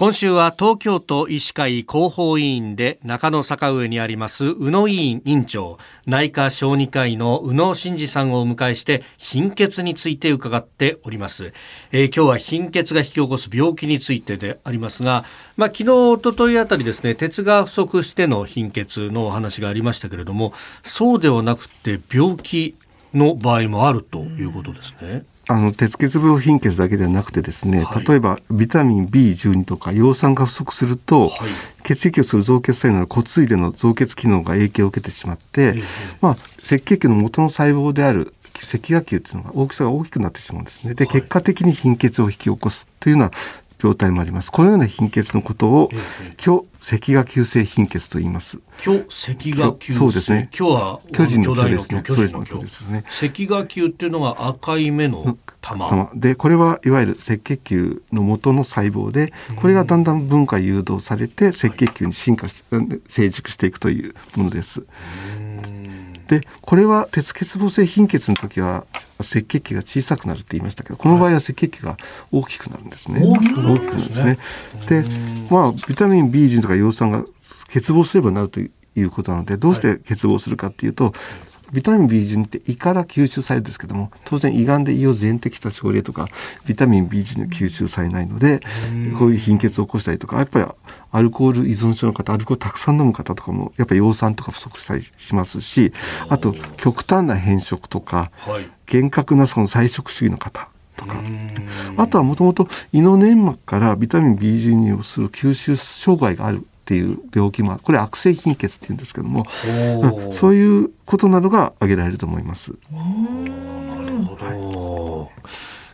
今週は東京都医師会広報委員で中野坂上にあります宇野委員委員長内科小児科医の宇野真二さんをお迎えして貧血について伺っております、えー、今日は貧血が引き起こす病気についてでありますがまあ、昨日おとといあたりですね鉄が不足しての貧血のお話がありましたけれどもそうではなくて病気の場合もあるということですね。あの鉄欠病貧血だけではなくてですね、はい、例えばビタミン B12 とか葉酸が不足すると、はい、血液をする造血細胞の骨髄での造血機能が影響を受けてしまって、まあ、赤血球の元の細胞である赤芽球っていうのが大きさが大きくなってしまうんですね。で、結果的に貧血を引き起こすというような病態もあります。このような貧血のことを、虚赤芽球性貧血と言います。虚赤芽球そうですね。虚は巨人の巨ですね。巨人の巨ですね。赤芽球っていうのが赤い目の玉。玉で、これはいわゆる赤血球の元の細胞で、これがだんだん分化誘導されて赤血球に進化して、成熟していくというものです。でこれは鉄欠乏性貧血の時は赤血球が小さくなるって言いましたけどこの場合は赤血球が大きくなるんですね。大きくなるんですね。でまあビタミン B 群とか葉酸が欠乏すればなるということなのでどうして欠乏するかっていうと、ビタミン B12 って胃から吸収されるんですけども当然胃がんで胃を全摘した症例とかビタミン B12 吸収されないのでこういう貧血を起こしたりとかやっぱりアルコール依存症の方アルコールたくさん飲む方とかもやっぱり葉酸とか不足したりしますしあと極端な変色とか、厳格なその菜食主義の方とかあとはもともと胃の粘膜からビタミン B12 をする吸収障害があるっていう病気もこれ悪性貧血っていうんですけども、うん、そういうことなどが挙げられると思います。なるほ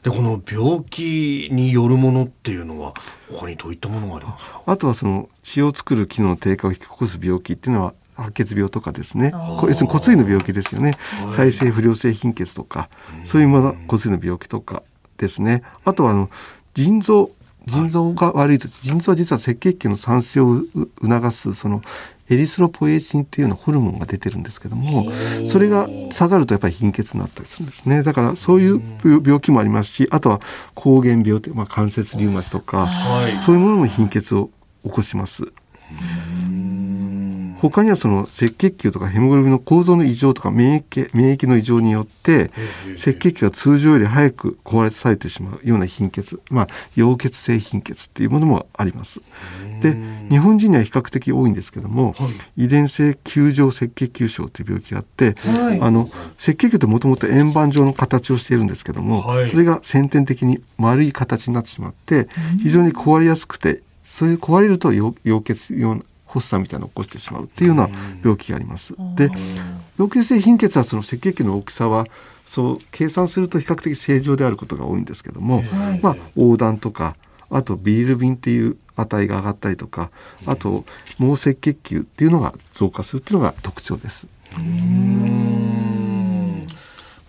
ど、でこの病気によるものっていうのは他にどういったものがありますか？あとはその血を作る機能の低下を引き起こす病気っていうのは白血病とかですね。要するに骨髄の病気ですよね、再生不良性貧血とかそういうもの骨髄の病気とかですね。あとはあの腎臓腎臓が悪いと腎臓は実は赤血球の産生を促すそのエリスロポエチンっていうようなホルモンが出てるんですけどもそれが下がるとやっぱり貧血になったりするんですね。だからそういう病気もありますしあとは膠原病って、まあ、関節リウマチとか、はい、そういうものも貧血を起こします。他にはその赤血球とかヘモグロビンの構造の異常とか免疫免疫の異常によって赤血球が通常より早く壊されてしまうような貧血、まあ、溶血性貧血っていうものもあります。で日本人には比較的多いんですけども、はい、遺伝性球状赤血球症という病気があって、はい、あの赤血球ってもともと円盤状の形をしているんですけども、はい、それが先天的に丸い形になってしまって非常に壊れやすくてそういう壊れると溶血用発作みたいなのを起こしてしまうっていうような病気があります。で溶血性貧血はその赤血球の大きさはそう計算すると比較的正常であることが多いんですけども、まあ、横断とかあとビールビンっていう値が上がったりとかあと毛赤血球っていうのが増加するっていうのが特徴です。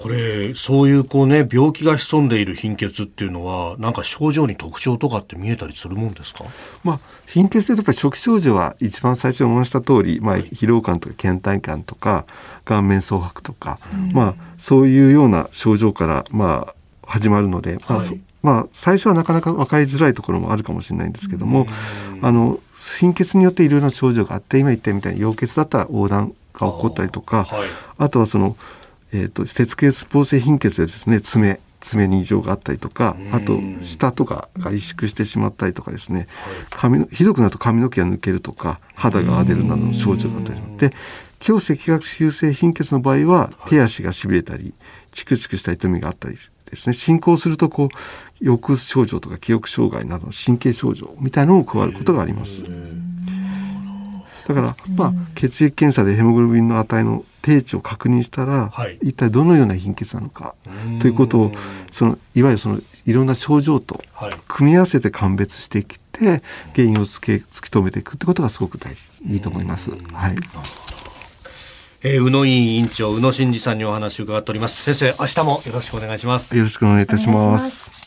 これそういうこうね病気が潜んでいる貧血っていうのはなんか症状に特徴とかって見えたりするもんですか、まあ、貧血ってやっぱり初期症状は一番最初に申した通り、まあ、疲労感とか倦怠感とか顔面蒼白とか、うん、まあ、そういうような症状から、まあ、始まるので、まあ、はい、まあ、最初はなかなか分かりづらいところもあるかもしれないんですけども、うん、あの貧血によっていろいろな症状があって今言ったみたいに溶血だったら横断が起こったりとかあはい、あとはそのえーと、鉄血肪性貧血でですね爪爪に異常があったりとかあと舌とかが萎縮してしまったりとかですね。髪のひどくなると髪の毛が抜けるとか肌が荒れるなどの症状があったりして強赤学習性貧血の場合は手足がしびれたりチクチクした痛みがあったりですね。進行するとこう抑うつ症状とか記憶障害などの神経症状みたいなのも加わることがあります。だから、まあ、血液検査でヘモグロビンの値の定値を確認したら、はい、一体どのような貧血なのかということをそのいわゆるそのいろんな症状と組み合わせて鑑別してきて原因をつけ突き止めていくってことがすごく大事いいと思います。はい。えー、宇野委員委員長宇野真二さんにお話を伺っております。先生、明日もよろしくお願いします。よろしくお願いいたします。